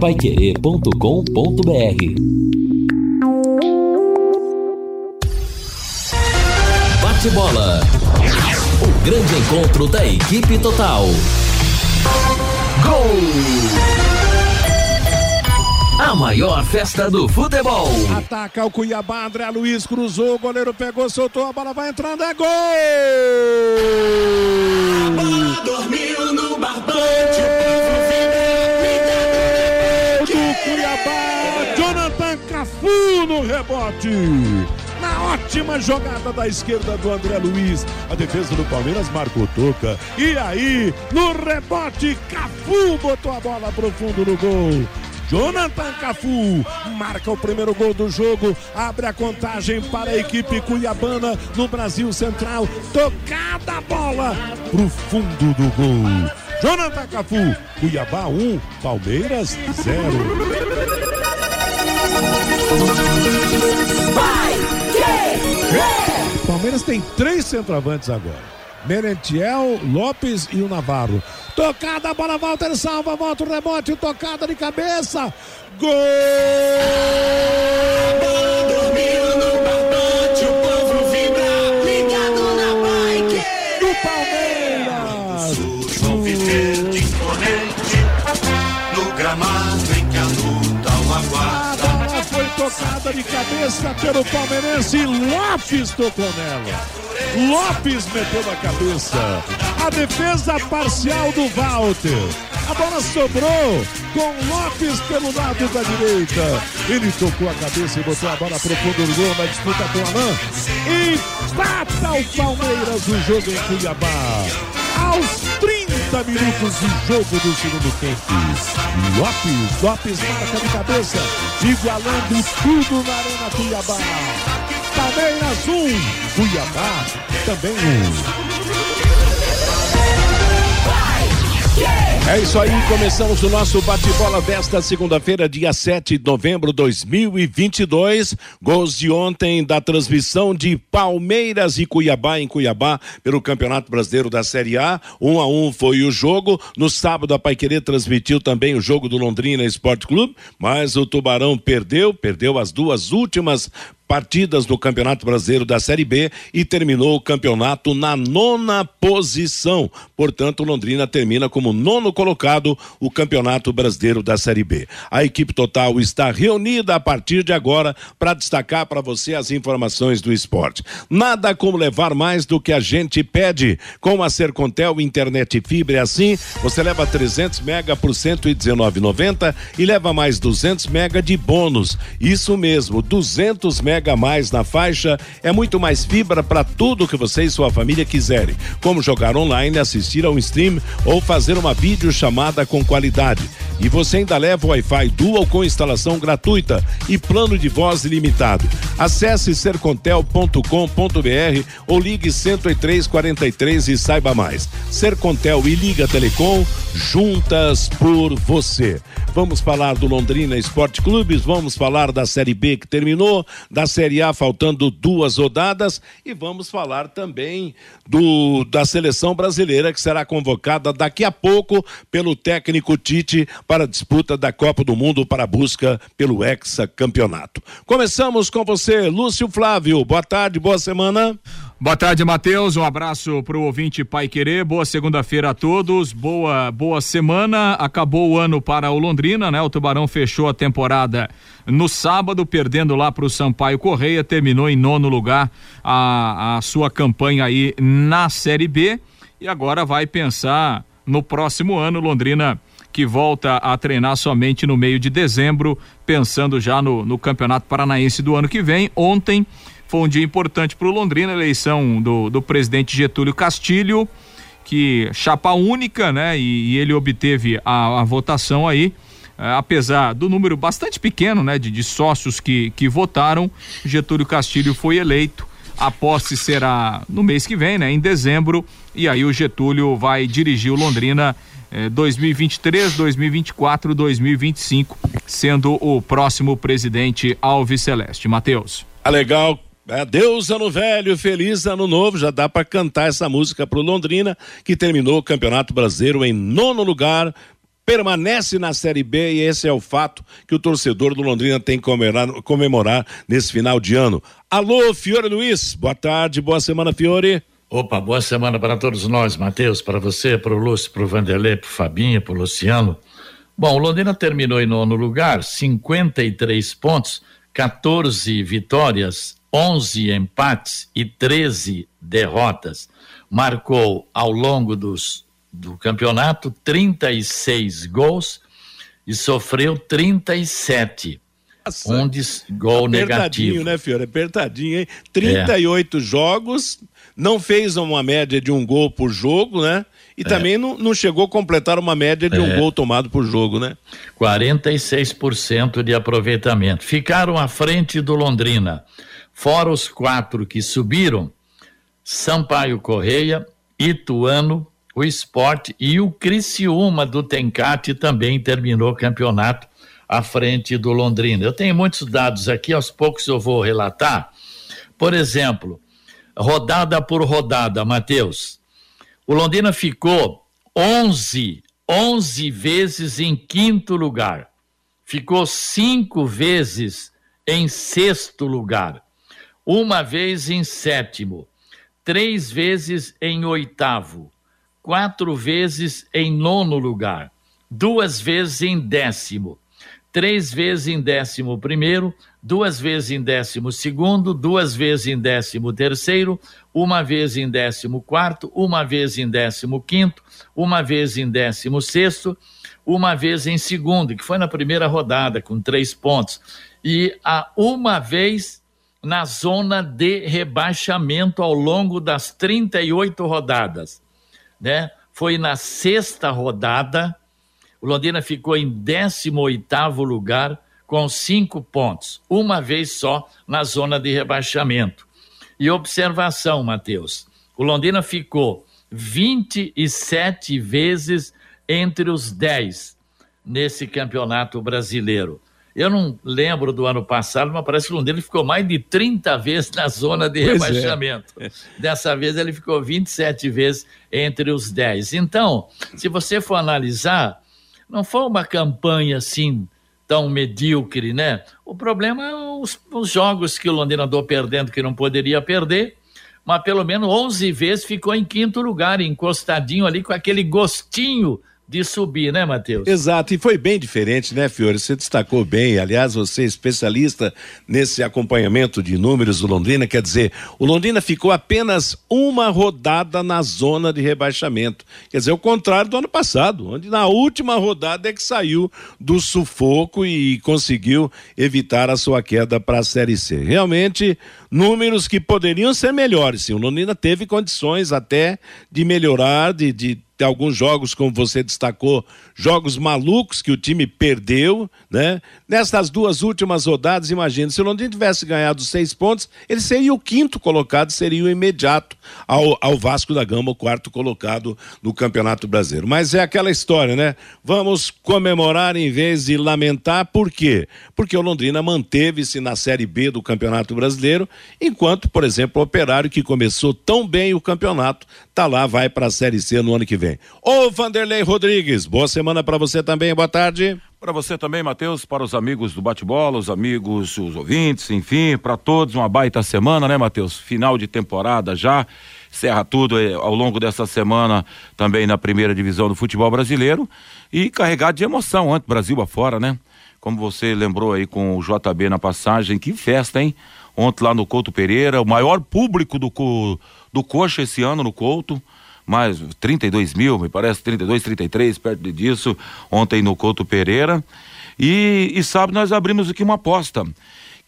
Paiquerê.com.br Bate bola. O grande encontro da equipe total. Gol! A maior festa do futebol. Ataca o Cuiabá, André Luiz cruzou, o goleiro pegou, soltou, a bola vai entrando, é gol! A bola dormiu Jonathan Cafu no rebote. Na ótima jogada da esquerda do André Luiz. A defesa do Palmeiras marcou toca. E aí, no rebote, Cafu botou a bola pro fundo do gol. Jonathan Cafu marca o primeiro gol do jogo, abre a contagem para a equipe cuiabana no Brasil Central. Tocada a bola pro fundo do gol. Jonathan Cafu, Cuiabá 1, um, Palmeiras 0. Palmeiras tem três centroavantes agora. Merentiel, Lopes e o Navarro. Tocada, a bola, Walter salva, volta o rebote, tocada de cabeça. Gol! Bola dormiu tocada de cabeça pelo palmeirense Lopes tocou nela. Lopes meteu na cabeça. A defesa parcial do Walter. A bola sobrou com Lopes pelo lado da direita. Ele tocou a cabeça e botou a bola pro fundo do gol na disputa com Alain. Empata o Palmeiras o jogo em Cuiabá. Aos 30 minutos de jogo do segundo tempo. Lopes, Lopes marca de cabeça, igualando tudo na Arena Cuiabá. Palmeiras 1, um, Cuiabá também 1. É isso aí, começamos o nosso bate-bola desta segunda-feira, dia 7 de novembro de 2022. Gols de ontem da transmissão de Palmeiras e Cuiabá em Cuiabá pelo Campeonato Brasileiro da Série A. Um a um foi o jogo. No sábado, a Paiquerê transmitiu também o jogo do Londrina Esporte Clube, mas o Tubarão perdeu, perdeu as duas últimas partidas do Campeonato Brasileiro da Série B e terminou o campeonato na nona posição. Portanto, Londrina termina como nono colocado o Campeonato Brasileiro da Série B. A equipe total está reunida a partir de agora para destacar para você as informações do esporte. Nada como levar mais do que a gente pede. Com a Sercontel Internet Fibra é assim, você leva 300 mega por 119,90 e leva mais 200 mega de bônus. Isso mesmo, 200 mega mega mais na faixa é muito mais fibra para tudo que você e sua família quiserem, como jogar online, assistir ao stream ou fazer uma videochamada com qualidade. E você ainda leva o Wi-Fi Dual com instalação gratuita e plano de voz ilimitado. Acesse sercontel.com.br ou ligue 10343 e saiba mais. Sercontel e Liga Telecom juntas por você. Vamos falar do Londrina Esporte Clubes, vamos falar da Série B que terminou, da Série A faltando duas rodadas e vamos falar também do da seleção brasileira que será convocada daqui a pouco pelo técnico Tite para a disputa da Copa do Mundo para a busca pelo hexacampeonato. Começamos com você, Lúcio Flávio. Boa tarde, boa semana. Boa tarde, Matheus. Um abraço para o ouvinte Pai Querer. Boa segunda-feira a todos. Boa, boa semana. Acabou o ano para o Londrina, né? O Tubarão fechou a temporada no sábado, perdendo lá para o Sampaio Correia. Terminou em nono lugar a, a sua campanha aí na Série B. E agora vai pensar no próximo ano, Londrina que volta a treinar somente no meio de dezembro, pensando já no, no Campeonato Paranaense do ano que vem. Ontem foi um dia importante para o Londrina, eleição do, do presidente Getúlio Castilho, que chapa única, né? E, e ele obteve a, a votação aí. É, apesar do número bastante pequeno, né, de, de sócios que, que votaram, Getúlio Castilho foi eleito. A posse será no mês que vem, né, em dezembro, e aí o Getúlio vai dirigir o Londrina 2023, 2024, 2025, sendo o próximo presidente Alves Celeste. Matheus. Ah, legal. Adeus ano velho, feliz ano novo. Já dá para cantar essa música pro Londrina, que terminou o Campeonato Brasileiro em nono lugar, permanece na Série B e esse é o fato que o torcedor do Londrina tem que comemorar, comemorar nesse final de ano. Alô, Fiore Luiz, boa tarde, boa semana, Fiore. Opa, boa semana para todos nós, Matheus, para você, para o Lúcio, para o Vanderlei, para o Fabinho, para o Luciano. Bom, o Londrina terminou em nono lugar, 53 pontos, 14 vitórias, 11 empates e 13 derrotas. Marcou ao longo dos, do campeonato 36 gols e sofreu 37. Nossa, um gol negativo. né, Fiore? Apertadinho, hein? 38 é. jogos, não fez uma média de um gol por jogo, né? E é. também não, não, chegou a completar uma média de é. um gol tomado por jogo, né? 46% de aproveitamento. Ficaram à frente do Londrina. Fora os quatro que subiram, Sampaio Correia, Ituano, o Esporte e o Criciúma do Tencate também terminou o campeonato à frente do Londrina. Eu tenho muitos dados aqui, aos poucos eu vou relatar. Por exemplo, rodada por rodada, Matheus. O Londrina ficou 11, 11 vezes em quinto lugar. Ficou cinco vezes em sexto lugar. Uma vez em sétimo. Três vezes em oitavo. Quatro vezes em nono lugar. Duas vezes em décimo. Três vezes em décimo primeiro duas vezes em décimo segundo, duas vezes em décimo terceiro, uma vez em décimo quarto, uma vez em décimo quinto, uma vez em décimo sexto, uma vez em segundo, que foi na primeira rodada, com três pontos, e a uma vez na zona de rebaixamento ao longo das 38 rodadas, né? Foi na sexta rodada, o Londrina ficou em 18 oitavo lugar, com cinco pontos, uma vez só na zona de rebaixamento. E observação, Matheus: o Londrina ficou 27 vezes entre os 10 nesse campeonato brasileiro. Eu não lembro do ano passado, mas parece que o Londrina ficou mais de 30 vezes na zona de pois é. rebaixamento. É. Dessa vez ele ficou 27 vezes entre os 10. Então, se você for analisar, não foi uma campanha assim tão medíocre, né? O problema é os, os jogos que o Londrina andou perdendo que não poderia perder, mas pelo menos 11 vezes ficou em quinto lugar, encostadinho ali com aquele gostinho de subir, né, Matheus? Exato, e foi bem diferente, né, Fiore? Você destacou bem. Aliás, você é especialista nesse acompanhamento de números do Londrina, quer dizer, o Londrina ficou apenas uma rodada na zona de rebaixamento. Quer dizer, o contrário do ano passado, onde na última rodada é que saiu do sufoco e conseguiu evitar a sua queda para a Série C. Realmente, números que poderiam ser melhores, sim. O Londrina teve condições até de melhorar, de, de tem alguns jogos, como você destacou, jogos malucos que o time perdeu, né? Nessas duas últimas rodadas, imagina, se o Londrina tivesse ganhado seis pontos, ele seria o quinto colocado, seria o imediato ao, ao Vasco da Gama, o quarto colocado no Campeonato Brasileiro. Mas é aquela história, né? Vamos comemorar em vez de lamentar, por quê? Porque o Londrina manteve-se na Série B do Campeonato Brasileiro, enquanto, por exemplo, o Operário, que começou tão bem o campeonato, tá lá, vai para a Série C no ano que vem. Ô Vanderlei Rodrigues, boa semana para você também, boa tarde. Para você também, Matheus, para os amigos do bate-bola, os amigos, os ouvintes, enfim, para todos uma baita semana, né, Matheus? Final de temporada já, encerra tudo eh, ao longo dessa semana também na primeira divisão do futebol brasileiro e carregado de emoção, antes Brasil afora, né? Como você lembrou aí com o JB na passagem, que festa, hein? Ontem lá no Couto Pereira, o maior público do, do Coxa esse ano no Couto mais 32 mil, me parece, 32, 33, perto disso, ontem no Couto Pereira. E, e sabe, nós abrimos aqui uma aposta.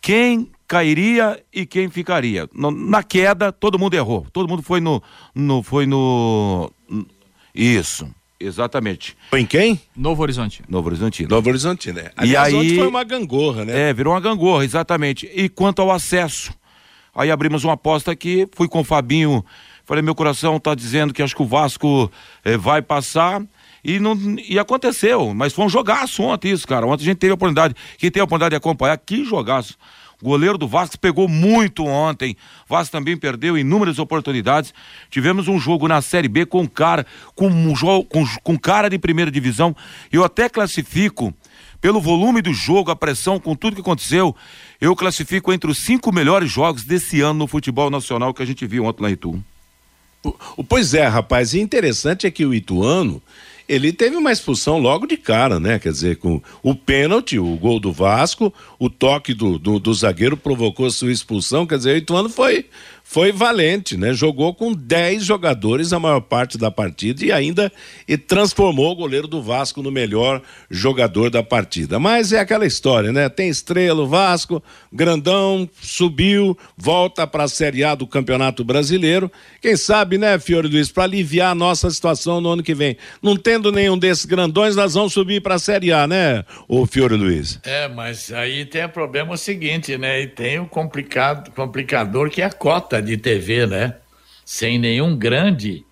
Quem cairia e quem ficaria? No, na queda, todo mundo errou. Todo mundo foi no. no foi no. Isso. Exatamente. Foi em quem? Novo Horizonte. Novo Horizonte. Novo Horizonte, né? Aliás, e aí foi uma gangorra, né? É, virou uma gangorra, exatamente. E quanto ao acesso, aí abrimos uma aposta aqui, fui com o Fabinho Falei, meu coração está dizendo que acho que o Vasco eh, vai passar. E, não, e aconteceu, mas foi um jogaço ontem isso, cara. Ontem a gente teve a oportunidade, quem teve a oportunidade de acompanhar, que jogaço. O goleiro do Vasco pegou muito ontem. O Vasco também perdeu inúmeras oportunidades. Tivemos um jogo na Série B com cara, com com, com cara de primeira divisão. Eu até classifico pelo volume do jogo, a pressão, com tudo que aconteceu, eu classifico entre os cinco melhores jogos desse ano no futebol nacional que a gente viu ontem lá em Itu. Pois é, rapaz, e interessante é que o Ituano, ele teve uma expulsão logo de cara, né? Quer dizer, com o pênalti, o gol do Vasco, o toque do, do, do zagueiro provocou sua expulsão, quer dizer, o Ituano foi foi valente, né? Jogou com 10 jogadores a maior parte da partida e ainda e transformou o goleiro do Vasco no melhor jogador da partida. Mas é aquela história, né? Tem estrela, o Vasco, grandão, subiu, volta para a Série A do Campeonato Brasileiro. Quem sabe, né, Fiore Luiz, para aliviar a nossa situação no ano que vem. Não tendo nenhum desses grandões, nós vamos subir para a Série A, né, o Fiore Luiz? É, mas aí tem o problema seguinte, né? E tem o complicado, complicador que é a cota de TV, né? Sem nenhum grande.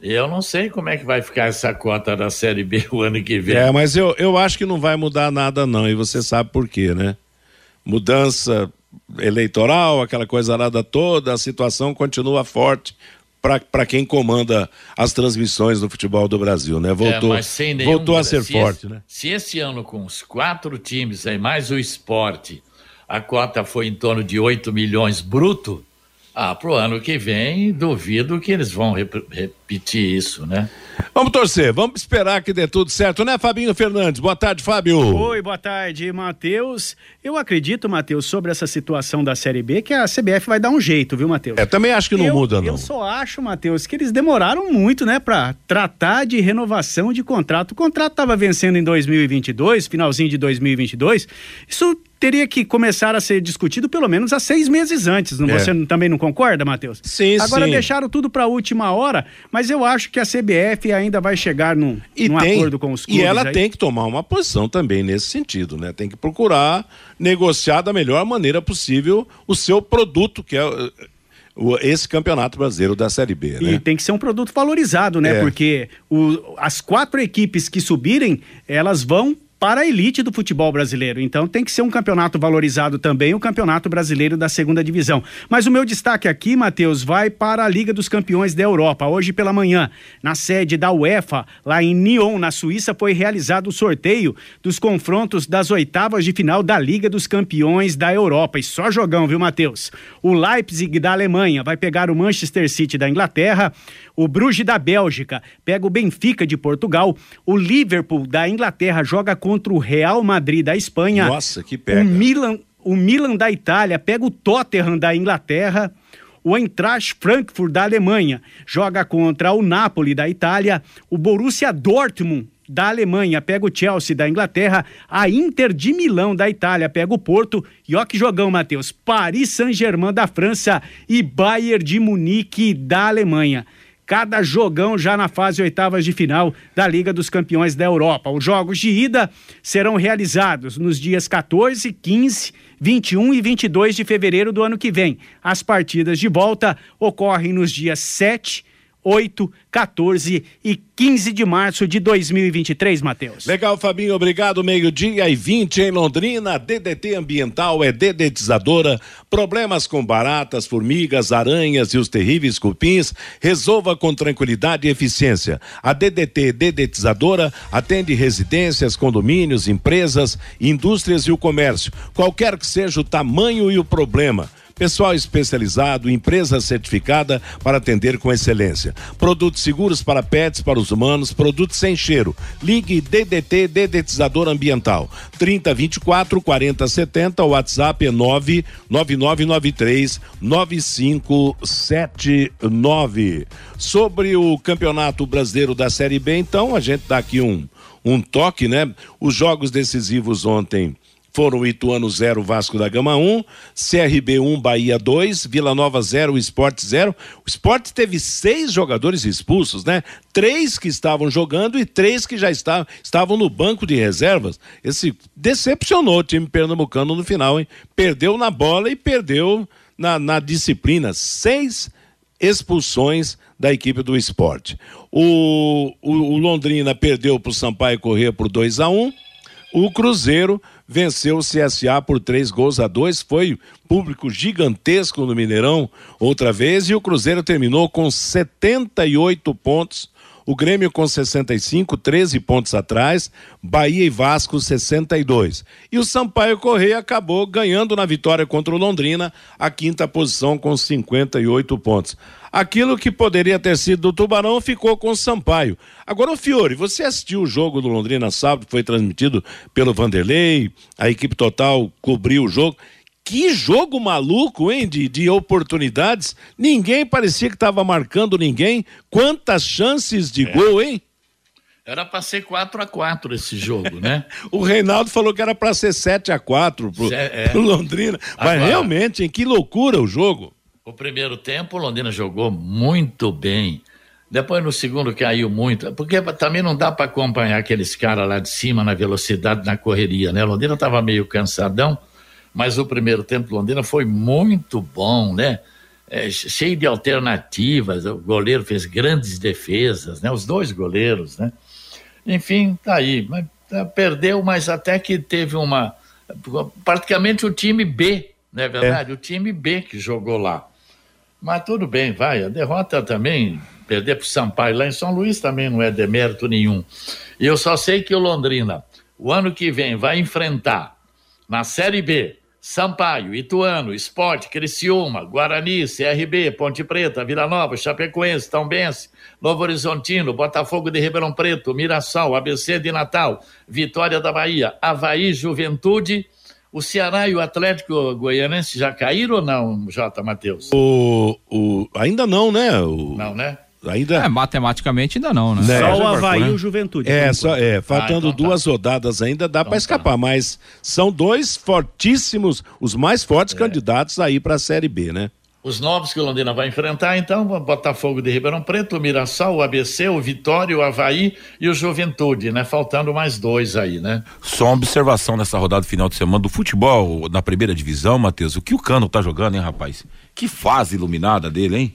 Eu não sei como é que vai ficar essa cota da Série B o ano que vem. É, mas eu, eu acho que não vai mudar nada, não. E você sabe por quê, né? Mudança eleitoral, aquela coisa nada toda, a situação continua forte para quem comanda as transmissões do futebol do Brasil, né? Voltou, é, nenhum, voltou a ser se forte, esse, né? Se esse ano com os quatro times aí, mais o esporte, a cota foi em torno de 8 milhões bruto, ah, pro ano que vem, duvido que eles vão rep repetir isso, né? Vamos torcer, vamos esperar que dê tudo certo, né, Fabinho Fernandes? Boa tarde, Fábio. Oi, boa tarde, Matheus. Eu acredito, Matheus, sobre essa situação da Série B, que a CBF vai dar um jeito, viu, Matheus? É, também acho que não eu, muda, não. Eu só acho, Matheus, que eles demoraram muito, né, pra tratar de renovação de contrato. O contrato estava vencendo em 2022, finalzinho de 2022. Isso teria que começar a ser discutido pelo menos há seis meses antes. Não, é. Você também não concorda, Matheus? Sim, Agora sim. deixaram tudo para a última hora, mas eu acho que a CBF ainda vai chegar num, e num tem, acordo com os clubes. E ela aí. tem que tomar uma posição também nesse sentido, né? Tem que procurar negociar da melhor maneira possível o seu produto, que é esse campeonato brasileiro da Série B. Né? E tem que ser um produto valorizado, né? É. Porque o, as quatro equipes que subirem, elas vão para a elite do futebol brasileiro. Então tem que ser um campeonato valorizado também, o campeonato brasileiro da segunda divisão. Mas o meu destaque aqui, Matheus, vai para a Liga dos Campeões da Europa. Hoje pela manhã, na sede da UEFA, lá em Nyon, na Suíça, foi realizado o sorteio dos confrontos das oitavas de final da Liga dos Campeões da Europa. E só jogão, viu, Matheus? O Leipzig da Alemanha vai pegar o Manchester City da Inglaterra, o Bruges da Bélgica pega o Benfica de Portugal, o Liverpool da Inglaterra joga contra o Real Madrid da Espanha. Nossa, que pega. O Milan, o Milan da Itália pega o Tottenham da Inglaterra. O Eintracht Frankfurt da Alemanha joga contra o Napoli da Itália. O Borussia Dortmund da Alemanha pega o Chelsea da Inglaterra, a Inter de Milão da Itália pega o Porto, e ó que jogão, Matheus, Paris Saint-Germain da França e Bayern de Munique da Alemanha cada jogão já na fase oitavas de final da Liga dos Campeões da Europa. Os jogos de ida serão realizados nos dias 14, 15, 21 e 22 de fevereiro do ano que vem. As partidas de volta ocorrem nos dias 7, 8, 14 e 15 de março de 2023, Matheus. Legal, Fabinho, obrigado. Meio-dia e 20 em Londrina. DDT Ambiental é dedetizadora. Problemas com baratas, formigas, aranhas e os terríveis cupins, resolva com tranquilidade e eficiência. A DDT Dedetizadora atende residências, condomínios, empresas, indústrias e o comércio. Qualquer que seja o tamanho e o problema. Pessoal especializado, empresa certificada para atender com excelência. Produtos seguros para pets, para os humanos, produtos sem cheiro. Ligue DDT Dedetizador Ambiental. 3024 4070, o WhatsApp é 99993 9579. Sobre o Campeonato Brasileiro da Série B, então, a gente dá aqui um um toque, né? Os jogos decisivos ontem foram Ituano 0, Vasco da Gama 1, CRB 1, Bahia 2, Vila Nova 0, Esporte 0. O Esporte teve seis jogadores expulsos, né? Três que estavam jogando e três que já estavam, estavam no banco de reservas. Esse decepcionou o time pernambucano no final, hein? Perdeu na bola e perdeu na, na disciplina. Seis expulsões da equipe do esporte. O, o, o Londrina perdeu para o Sampaio correr por 2 a 1 um, O Cruzeiro venceu o CSA por três gols a dois, foi público gigantesco no Mineirão outra vez, e o Cruzeiro terminou com 78 pontos o Grêmio com 65, 13 pontos atrás, Bahia e Vasco 62. E o Sampaio Correia acabou ganhando na vitória contra o Londrina, a quinta posição com 58 pontos. Aquilo que poderia ter sido do Tubarão ficou com o Sampaio. Agora, o Fiore, você assistiu o jogo do Londrina sábado, foi transmitido pelo Vanderlei, a equipe total cobriu o jogo. Que jogo maluco, hein? De, de oportunidades. Ninguém parecia que estava marcando ninguém. Quantas chances de é. gol, hein? Era para ser 4 a 4 esse jogo, né? o Reinaldo falou que era para ser 7 a 4 pro, é. pro Londrina. Agora, Mas realmente, hein? Que loucura o jogo. O primeiro tempo, o Londrina jogou muito bem. Depois no segundo caiu muito, porque também não dá para acompanhar aqueles caras lá de cima na velocidade, na correria, né? O Londrina estava meio cansadão mas o primeiro tempo do Londrina foi muito bom, né? É, cheio de alternativas, o goleiro fez grandes defesas, né? Os dois goleiros, né? Enfim, tá aí. Mas, tá, perdeu, mas até que teve uma. Praticamente o time B, não é verdade? É. O time B que jogou lá. Mas tudo bem, vai. A derrota também, perder para o Sampaio lá em São Luís também não é demérito nenhum. E eu só sei que o Londrina, o ano que vem, vai enfrentar na Série B Sampaio, Ituano, Esporte, Criciúma, Guarani, CRB, Ponte Preta, Vila Nova, Chapecoense, Tombense, Novo Horizontino, Botafogo de Ribeirão Preto, Mirassol, ABC de Natal, Vitória da Bahia, Havaí, Juventude, o Ceará e o Atlético Goianense já caíram ou não, Jota Matheus? O, o, ainda não, né? O... Não, né? Ainda... É, matematicamente ainda não, né? Só o Havaí né? e o Juventude. É, só, é faltando ah, então tá. duas rodadas ainda, dá então para escapar, tá. mas são dois fortíssimos, os mais fortes é. candidatos aí para a Série B, né? Os novos que o Londrina vai enfrentar, então, o Botafogo de Ribeirão Preto, o Mirassol, o ABC, o Vitória, o Havaí e o Juventude, né? Faltando mais dois aí, né? Só uma observação nessa rodada final de semana do futebol na primeira divisão, Matheus. O que o Cano tá jogando, hein, rapaz? Que fase iluminada dele, hein?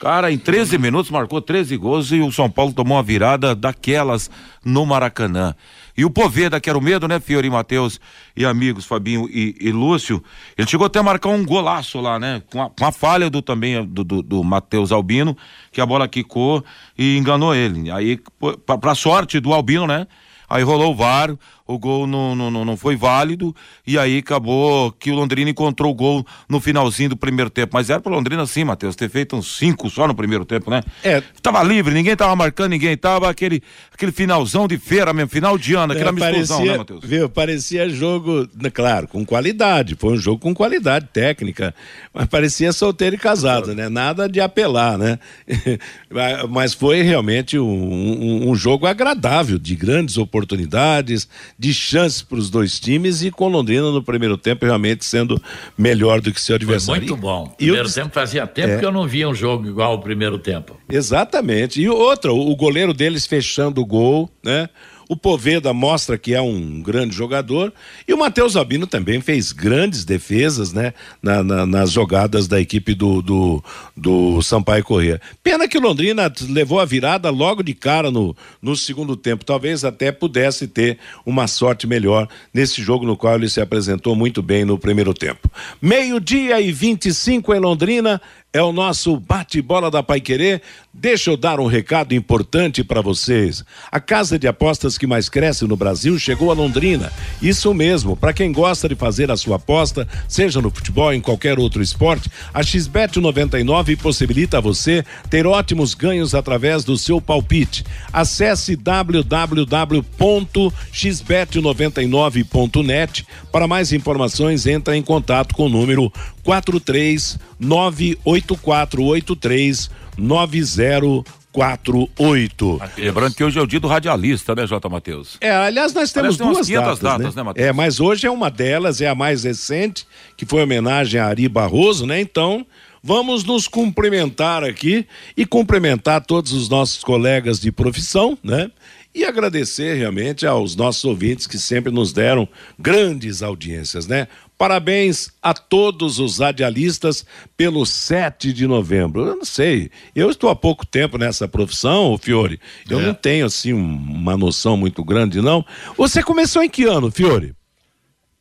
Cara, em 13 minutos marcou 13 gols e o São Paulo tomou uma virada daquelas no Maracanã. E o Poveda, que era o medo, né, Fiori Matheus e amigos, Fabinho e, e, Lúcio, ele chegou até a marcar um golaço lá, né? Com a, com a falha do também do, do, do Matheus Albino, que a bola quicou e enganou ele. Aí, pra, pra sorte do Albino, né? Aí rolou o VAR, o gol não, não, não foi válido e aí acabou que o Londrina encontrou o gol no finalzinho do primeiro tempo. Mas era pro Londrina sim, Matheus, ter feito uns cinco só no primeiro tempo, né? É. Tava livre, ninguém tava marcando ninguém, tava aquele, aquele finalzão de feira mesmo, final de ano, aquela é, né, Matheus? Viu, parecia jogo, né, claro, com qualidade, foi um jogo com qualidade técnica, mas parecia solteiro e casado, né? Nada de apelar, né? mas foi realmente um, um, um jogo agradável, de grandes oportunidades, de chances para os dois times e com Londrina no primeiro tempo realmente sendo melhor do que seu adversário. Foi muito bom. O primeiro eu... tempo fazia tempo é. que eu não via um jogo igual ao primeiro tempo. Exatamente. E outra, o goleiro deles fechando o gol, né? O Poveda mostra que é um grande jogador e o Matheus Albino também fez grandes defesas, né? Na, na, nas jogadas da equipe do, do, do Sampaio Corrêa. Pena que o Londrina levou a virada logo de cara no, no segundo tempo. Talvez até pudesse ter uma sorte melhor nesse jogo no qual ele se apresentou muito bem no primeiro tempo. Meio-dia e 25 em Londrina é o nosso bate-bola da Pai Querer. Deixa eu dar um recado importante para vocês. A casa de apostas que mais cresce no Brasil chegou a Londrina. Isso mesmo, para quem gosta de fazer a sua aposta, seja no futebol ou em qualquer outro esporte, a XBET 99 possibilita a você ter ótimos ganhos através do seu palpite. Acesse www.xbet99.net. Para mais informações, entre em contato com o número 43 98483 9048. Lembrando que hoje é o dia do radialista, né, J. Matheus? É, aliás, nós temos duas datas, datas, né? né É, mas hoje é uma delas, é a mais recente, que foi homenagem a Ari Barroso, né? Então, vamos nos cumprimentar aqui e cumprimentar todos os nossos colegas de profissão, né? E agradecer realmente aos nossos ouvintes que sempre nos deram grandes audiências, né? Parabéns a todos os radialistas pelo 7 de novembro. Eu não sei, eu estou há pouco tempo nessa profissão, Fiore. Eu É. não tenho assim um- uma noção muito grande, não. Você começou em que ano, Fiore?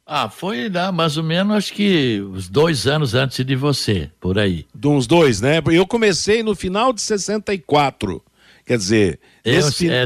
Ah, foi lá mais ou menos, acho que uns dois anos antes de você, por aí. De uns dois, né? Eu comecei no final de 64. Quer dizer, Eu, fi- é,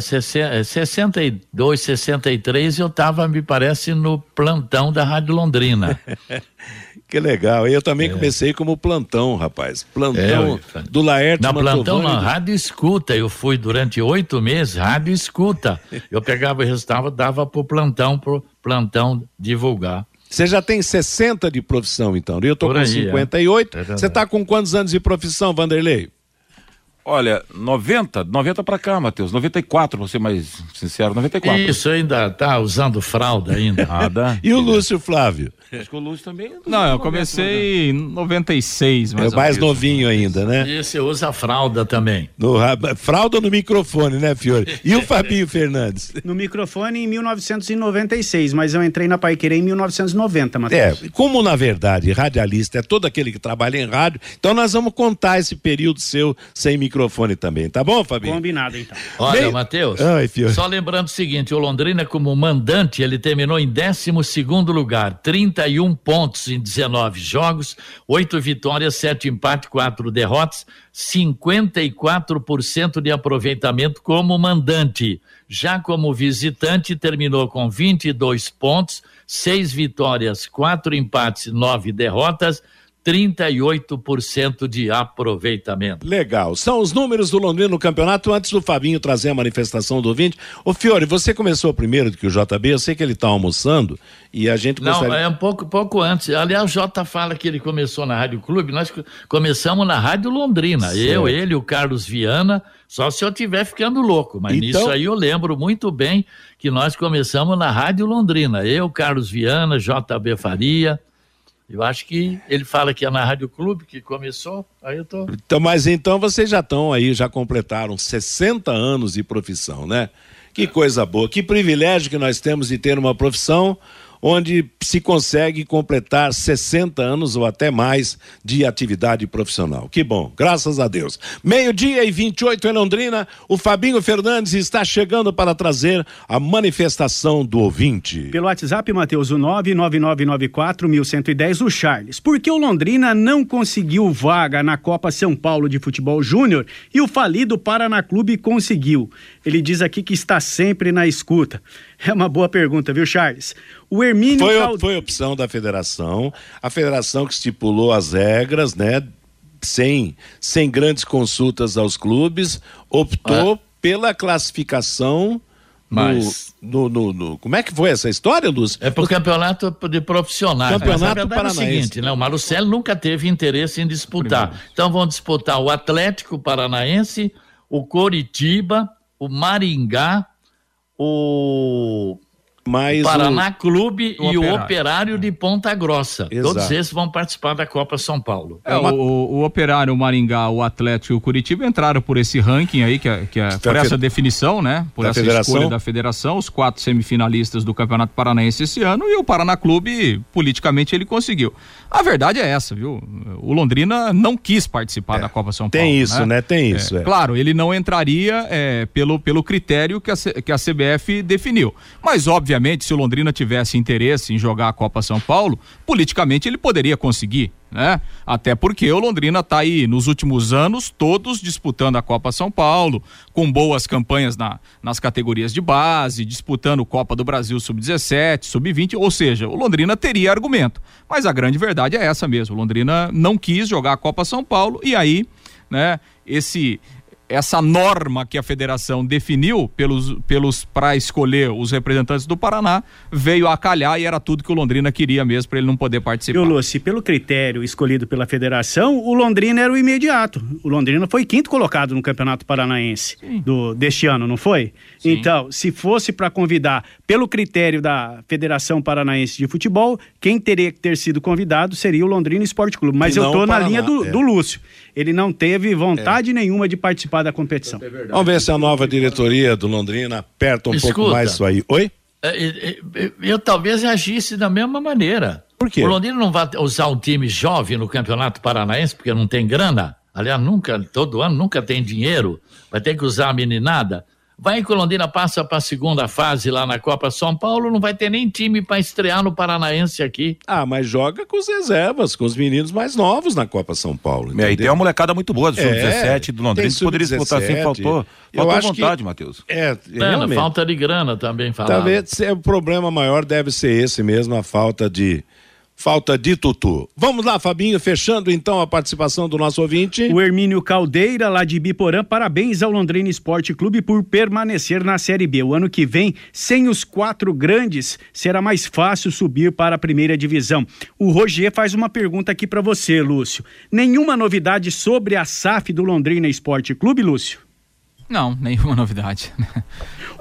é, 62, 63, eu estava, me parece, no plantão da Rádio Londrina. que legal. Eu também É. comecei como plantão, rapaz. Plantão É, do Laerte Na plantão, Mantovani. na rádio escuta. Eu fui durante oito meses, rádio escuta. Eu pegava o resultado, dava pro plantão, pro plantão divulgar. Você já tem 60 de profissão, então. Eu tô Por com aí, é. 58. É verdade. Você tá com quantos anos de profissão, Vanderlei? Olha, 90, 90 pra cá, Matheus. 94, pra ser mais sincero, 94. Isso ainda tá usando fralda ainda. Nada. E o Lúcio Flávio? Acho que o Lúcio também. é Não, eu 90, comecei em 96, É mais o mais menos. novinho ainda, né? E você usa fralda também. No, ra- fralda no microfone, né, Fiore? E o Fabinho Fernandes? No microfone em 1996, mas eu entrei na Paiquerê em 1990, É, Matheus. como na verdade radialista é todo aquele que trabalha em rádio, então nós vamos contar esse período seu sem microfone também, tá bom, Fabinho? Combinado, então. Olha, Bem- Matheus, só lembrando o seguinte, o Londrina como mandante, ele terminou em 12 segundo lugar, 31 pontos em 19 jogos, 8 vitórias, 7 empates, 4 derrotas, 54% de aproveitamento como mandante. Já como visitante, terminou com 22 pontos, 6 vitórias, 4 empates, 9 derrotas, 38% de aproveitamento. Legal. São os números do Londrina no campeonato. Antes do Fabinho trazer a manifestação do ouvinte. Ô, Fiore, você começou primeiro do que o JB. Eu sei que ele está almoçando e a gente Não, gostaria. é um pouco, pouco antes. Aliás, o Jota fala que ele começou na Rádio Clube, nós co- começamos na Rádio Londrina. Certo. Eu, ele, o Carlos Viana, só se eu estiver ficando louco. Mas Então- nisso aí eu lembro muito bem que nós começamos na Rádio Londrina. Eu, Carlos Viana, JB Faria. Eu acho que ele fala que é na Rádio Clube que começou. Aí eu tô. Então, mas então vocês já estão aí, já completaram 60 anos de profissão, né? Que coisa boa, que privilégio que nós temos de ter uma profissão onde se consegue completar 60 anos ou até mais de atividade profissional. Que bom, graças a Deus. Meio-dia e 28 em Londrina, o Fabinho Fernandes está chegando para trazer a manifestação do ouvinte. Pelo WhatsApp, Matheus, o 99994-1110, o Charles. Por que o Londrina não conseguiu vaga na Copa São Paulo de Futebol Júnior e o falido Paraná Clube conseguiu? Ele diz aqui que está sempre na escuta. É uma boa pergunta, viu, Charles? O Hermínio Foi, Cal- foi opção da federação, a federação que estipulou as regras, né? Sem, sem grandes consultas aos clubes, optou pela classificação no, Mas- no, no- no- Como é que foi essa história, Lúcio? É pro campeonato de profissionais. Campeonato Mas a verdade é o Paranaense. seguinte, né? O Marcelo nunca teve interesse em disputar. Então vão disputar o Atlético Paranaense, o Coritiba, o Maringá, o Mas o- Paraná Clube o e o Operário. Operário de Ponta Grossa. Exato. Todos esses vão participar da Copa São Paulo. É, o, o Operário, o Maringá, o Atlético e o Curitiba entraram por esse ranking aí, que é, que é por Da essa fe- definição, né? Por da essa federação. escolha da federação, os quatro semifinalistas do Campeonato Paranaense esse ano e o Paraná Clube, politicamente, ele conseguiu. A verdade é essa, viu? O Londrina não quis participar da Copa São tem Paulo. isso, né? Tem isso, é. Claro, ele não entraria é, pelo, pelo critério que a, que a CBF definiu. Mas, obviamente, se o Londrina tivesse interesse em jogar a Copa São Paulo, politicamente ele poderia conseguir. Né? Até porque o Londrina está aí nos últimos anos todos disputando a Copa São Paulo, com boas campanhas na, nas categorias de base, disputando Copa do Brasil sub-17, sub-20, ou seja, o Londrina teria argumento. Mas a grande verdade é essa mesmo, o Londrina não quis jogar a Copa São Paulo e aí, né, esse essa norma que a federação definiu pelos, pelos para escolher os representantes do Paraná veio a calhar e era tudo que o Londrina queria mesmo para ele não poder participar. Viu, Lúcio? Pelo critério escolhido pela federação, o Londrina era o imediato. O Londrina foi quinto colocado no Campeonato Paranaense do, deste ano, não foi? Então, se fosse para convidar pelo critério da Federação Paranaense de Futebol, quem teria que ter sido convidado seria o Londrina Esporte Clube. Mas E eu o na Paraná, linha do, é. do Lúcio. Ele não teve vontade nenhuma de participar da competição. Vamos ver se a nova diretoria do Londrina aperta um pouco Escuta. mais isso aí. Oi? É, é, é, Eu, talvez agisse da mesma maneira. Por quê? O Londrina não vai usar um time jovem no Campeonato Paranaense porque não tem grana. Aliás, nunca, todo ano nunca tem dinheiro. Vai ter que usar a meninada. Vai que o Londrina passa para a segunda fase lá na Copa São Paulo, não vai ter nem time para estrear no Paranaense aqui. Ah, mas joga com os reservas, com os meninos mais novos na Copa São Paulo. E aí tem uma molecada muito boa do É, Sub-17 do Londrina. tem que Poderia disputar assim, sub-17. faltou. Eu Faltou acho que- vontade, Matheus. É, Grana, realmente. falta de grana também falava. Talvez é, o problema maior deve ser esse mesmo, a falta de falta de tutu. Vamos lá, Fabinho, fechando então a participação do nosso ouvinte. O Hermínio Caldeira, lá de Biporã, parabéns ao Londrina Esporte Clube por permanecer na Série B. O ano que vem, sem os quatro grandes, será mais fácil subir para a primeira divisão. O Roger faz uma pergunta aqui para você, Lúcio. Nenhuma novidade sobre a SAF do Londrina Esporte Clube, Lúcio? Não, nenhuma novidade.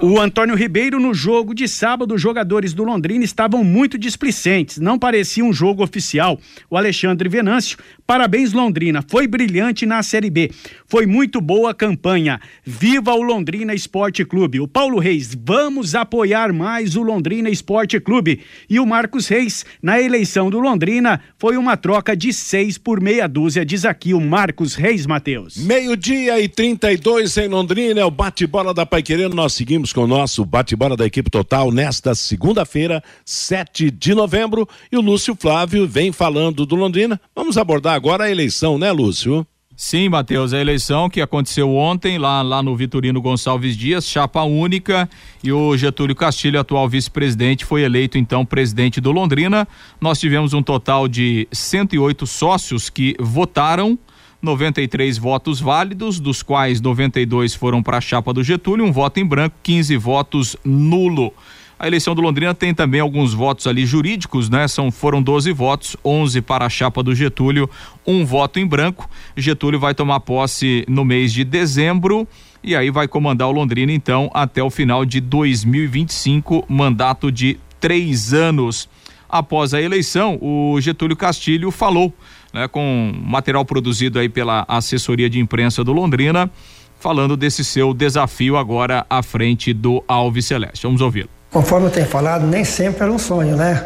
O Antônio Ribeiro, no jogo de sábado, os jogadores do Londrina estavam muito displicentes, não parecia um jogo oficial. O Alexandre Venâncio, parabéns Londrina, foi brilhante na Série B. Foi muito boa a campanha. Viva o Londrina Esporte Clube. O Paulo Reis, vamos apoiar mais o Londrina Esporte Clube. E o Marcos Reis, na eleição do Londrina, foi uma troca de seis por meia dúzia, diz aqui o Marcos Reis, Matheus. Meio-dia e 32 em Londrina, é o bate-bola da Paiquerendo. Nós seguimos com o nosso bate-bola da equipe total nesta segunda-feira, 7 de novembro. E o Lúcio Flávio vem falando do Londrina. Vamos abordar agora a eleição, né, Lúcio? Sim, Matheus, a eleição que aconteceu ontem lá, lá no Vitorino Gonçalves Dias, chapa única, e o Getúlio Castilho, atual vice-presidente, foi eleito então presidente do Londrina. Nós tivemos um total de 108 sócios que votaram. 93 votos válidos, dos quais 92 foram para a chapa do Getúlio, um voto em branco, 15 votos nulo. A eleição do Londrina tem também alguns votos ali jurídicos, né? São, foram 12 votos, 11 para a chapa do Getúlio, um voto em branco. Getúlio vai tomar posse no mês de dezembro e aí vai comandar o Londrina, então, até o final de 2025, mandato de três anos. Após a eleição, o Getúlio Castilho falou, né, com material produzido aí pela assessoria de imprensa do Londrina, falando desse seu desafio agora à frente do Alves Celeste. Vamos ouvi-lo. Conforme eu tenho falado, nem sempre era um sonho, né?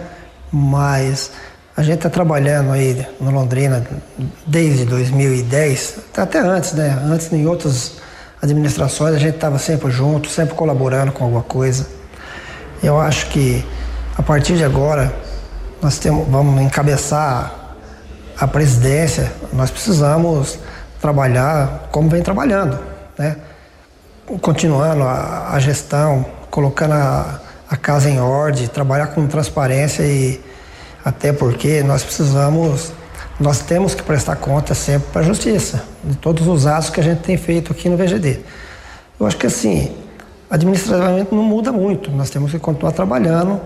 Mas a gente está trabalhando aí no Londrina desde 2010, até antes, né? Antes em outras administrações a gente estava sempre junto, sempre colaborando com alguma coisa. Eu acho que a partir de agora nós temos, vamos encabeçar a presidência, nós precisamos trabalhar como vem trabalhando, né? Continuando a, a gestão, colocando a, a casa em ordem, trabalhar com transparência e até porque nós precisamos, nós temos que prestar conta sempre para a justiça de todos os atos que a gente tem feito aqui no VGD. Eu acho que assim, administrativamente não muda muito, nós temos que continuar trabalhando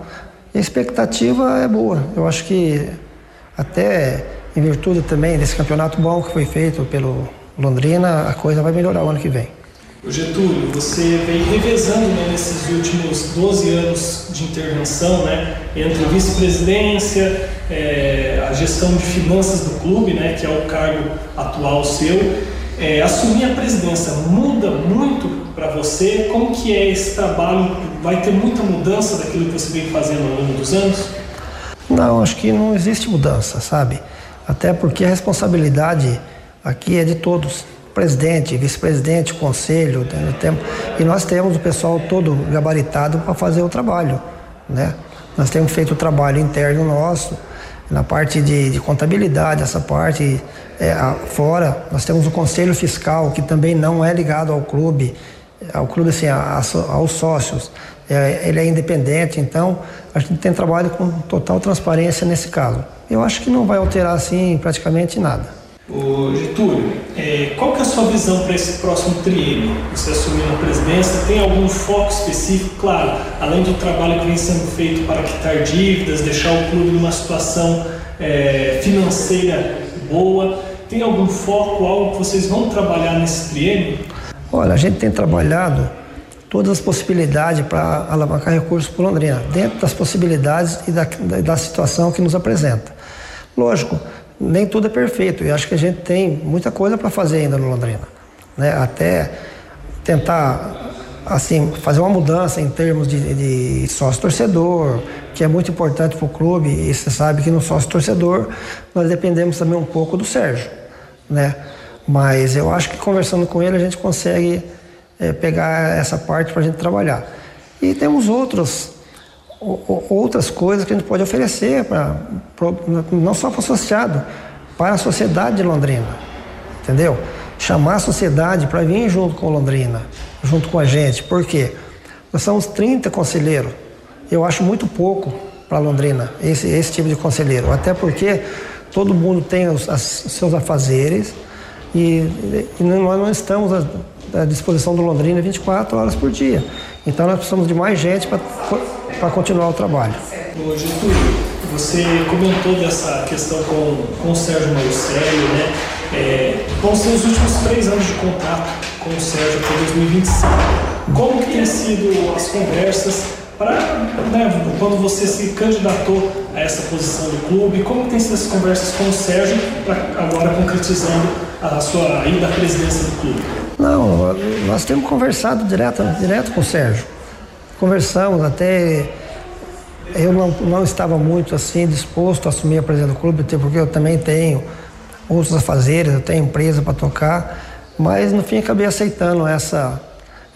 e a expectativa é boa. Eu acho que até em virtude também desse campeonato bom que foi feito pelo Londrina, a coisa vai melhorar o ano que vem. O Getúlio, você vem revezando né, nesses últimos 12 anos de intervenção, né, entre a vice-presidência, eh, a gestão de finanças do clube, né, que é o cargo atual seu. Eh, assumir a presidência muda muito para você? Como que é esse trabalho? Vai ter muita mudança daquilo que você vem fazendo ao longo dos anos? Não, acho que não existe mudança, sabe? Até porque a responsabilidade aqui é de todos. Presidente, vice-presidente, conselho, tem- e nós temos o pessoal todo gabaritado para fazer o trabalho, né? Nós temos feito o trabalho interno nosso, na parte de, de contabilidade, essa parte é, a- fora, nós temos o conselho fiscal, que também não é ligado ao clube, ao clube assim, a- a aos sócios. É, ele é independente, então a gente tem trabalho com total transparência nesse caso. Eu acho que não vai alterar assim praticamente nada. Ô, Getúlio, eh, qual que é a sua visão para esse próximo triênio? Você assumindo a presidência, tem algum foco específico? Claro, além do trabalho que vem sendo feito para quitar dívidas, deixar o clube numa situação eh, financeira boa, tem algum foco, algo que vocês vão trabalhar nesse triênio? Olha, a gente tem trabalhado todas as possibilidades para alavancar recursos para Londrina, dentro das possibilidades e da, da, situação que nos apresenta. Lógico, nem tudo é perfeito e acho que a gente tem muita coisa para fazer ainda no Londrina, né? Até tentar assim fazer uma mudança em termos de, de sócio torcedor, que é muito importante para o clube, e você sabe que no sócio torcedor nós dependemos também um pouco do Sérgio, né? Mas eu acho que conversando com ele a gente consegue é, pegar essa parte para a gente trabalhar. E temos outros, outras coisas que a gente pode oferecer, pra, não só para o associado, para a sociedade de Londrina, entendeu? Chamar a sociedade para vir junto com Londrina, junto com a gente. Por quê? Nós somos 30 conselheiros. Eu acho muito pouco para Londrina, esse, esse tipo de conselheiro. Até porque todo mundo tem os as, seus afazeres e, e nós não estamos à, à, disposição do Londrina 24 horas por dia. Então nós precisamos de mais gente para continuar o trabalho. Ô, você comentou dessa questão com, com o Sérgio Malucelli, né? É, vão ser os últimos três anos de contato com o Sérgio até 2025. Como que tem sido as conversas para, né, quando você se candidatou a essa posição do clube, como tem sido as conversas com o Sérgio, pra, agora concretizando a sua ida à presidência do clube? Não, nós temos conversado direto, direto com o Sérgio. Conversamos até. Eu não, não estava muito assim disposto a assumir a presidência do clube, porque eu também tenho outros afazeres, eu tenho empresa para tocar, mas no fim acabei aceitando essa,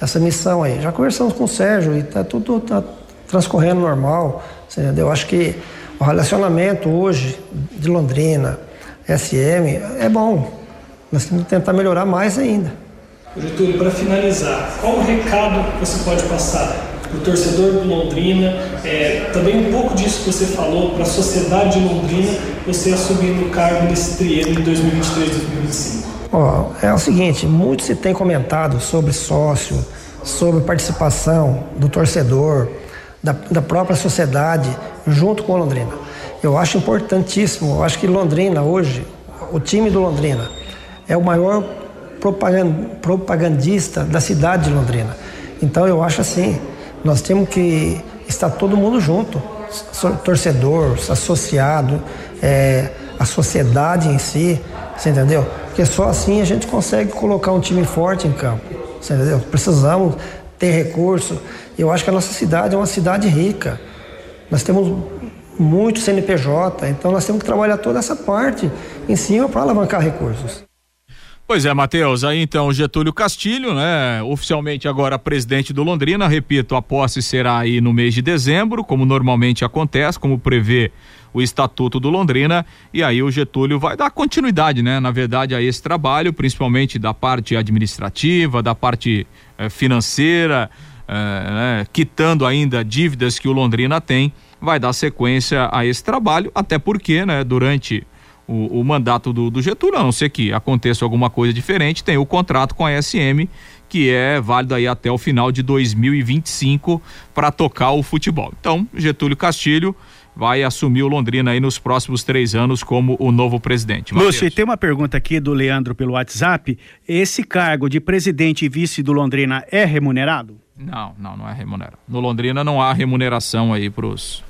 essa missão aí. Já conversamos com o Sérgio e está tudo tá transcorrendo normal. Entendeu? Eu acho que o relacionamento hoje de Londrina, SM, é bom. Nós temos que tentar melhorar mais ainda. Getúlio, para finalizar, qual o recado que você pode passar para o torcedor do Londrina? É, também um pouco disso que você falou para a sociedade de Londrina, você assumindo o cargo nesse triênio de 2023 2025. Ó, é o seguinte, muito se tem comentado sobre sócio, sobre participação do torcedor, da, da própria sociedade junto com Londrina. Eu acho importantíssimo, eu acho que Londrina hoje, o time do Londrina, é o maior propagandista da cidade de Londrina. Então eu acho assim, nós temos que estar todo mundo junto, torcedor, associado, é, a sociedade em si, você entendeu? Porque só assim a gente consegue colocar um time forte em campo. Você entendeu? Precisamos ter recurso. Eu acho que a nossa cidade é uma cidade rica. Nós temos muito CNPJ, então nós temos que trabalhar toda essa parte em cima para alavancar recursos. Pois é, Matheus, aí então Getúlio Castilho, né? Oficialmente agora presidente do Londrina, repito, a posse será aí no mês de dezembro, como normalmente acontece, como prevê o Estatuto do Londrina, e aí o Getúlio vai dar continuidade, né? Na verdade, a esse trabalho, principalmente da parte administrativa, da parte eh, financeira, eh, né? quitando ainda dívidas que o Londrina tem, vai dar sequência a esse trabalho, até porque, né, durante o, o mandato do, do, Getúlio, a não ser que aconteça alguma coisa diferente, tem o contrato com a SM, que é válido aí até o final de 2025 para tocar o futebol. Então, Getúlio Castilho vai assumir o Londrina aí nos próximos três anos como o novo presidente. Lúcio, tem uma pergunta aqui do Leandro pelo WhatsApp. Esse cargo de presidente e vice do Londrina é remunerado? Não, não, não é remunerado. No Londrina não há remuneração aí para os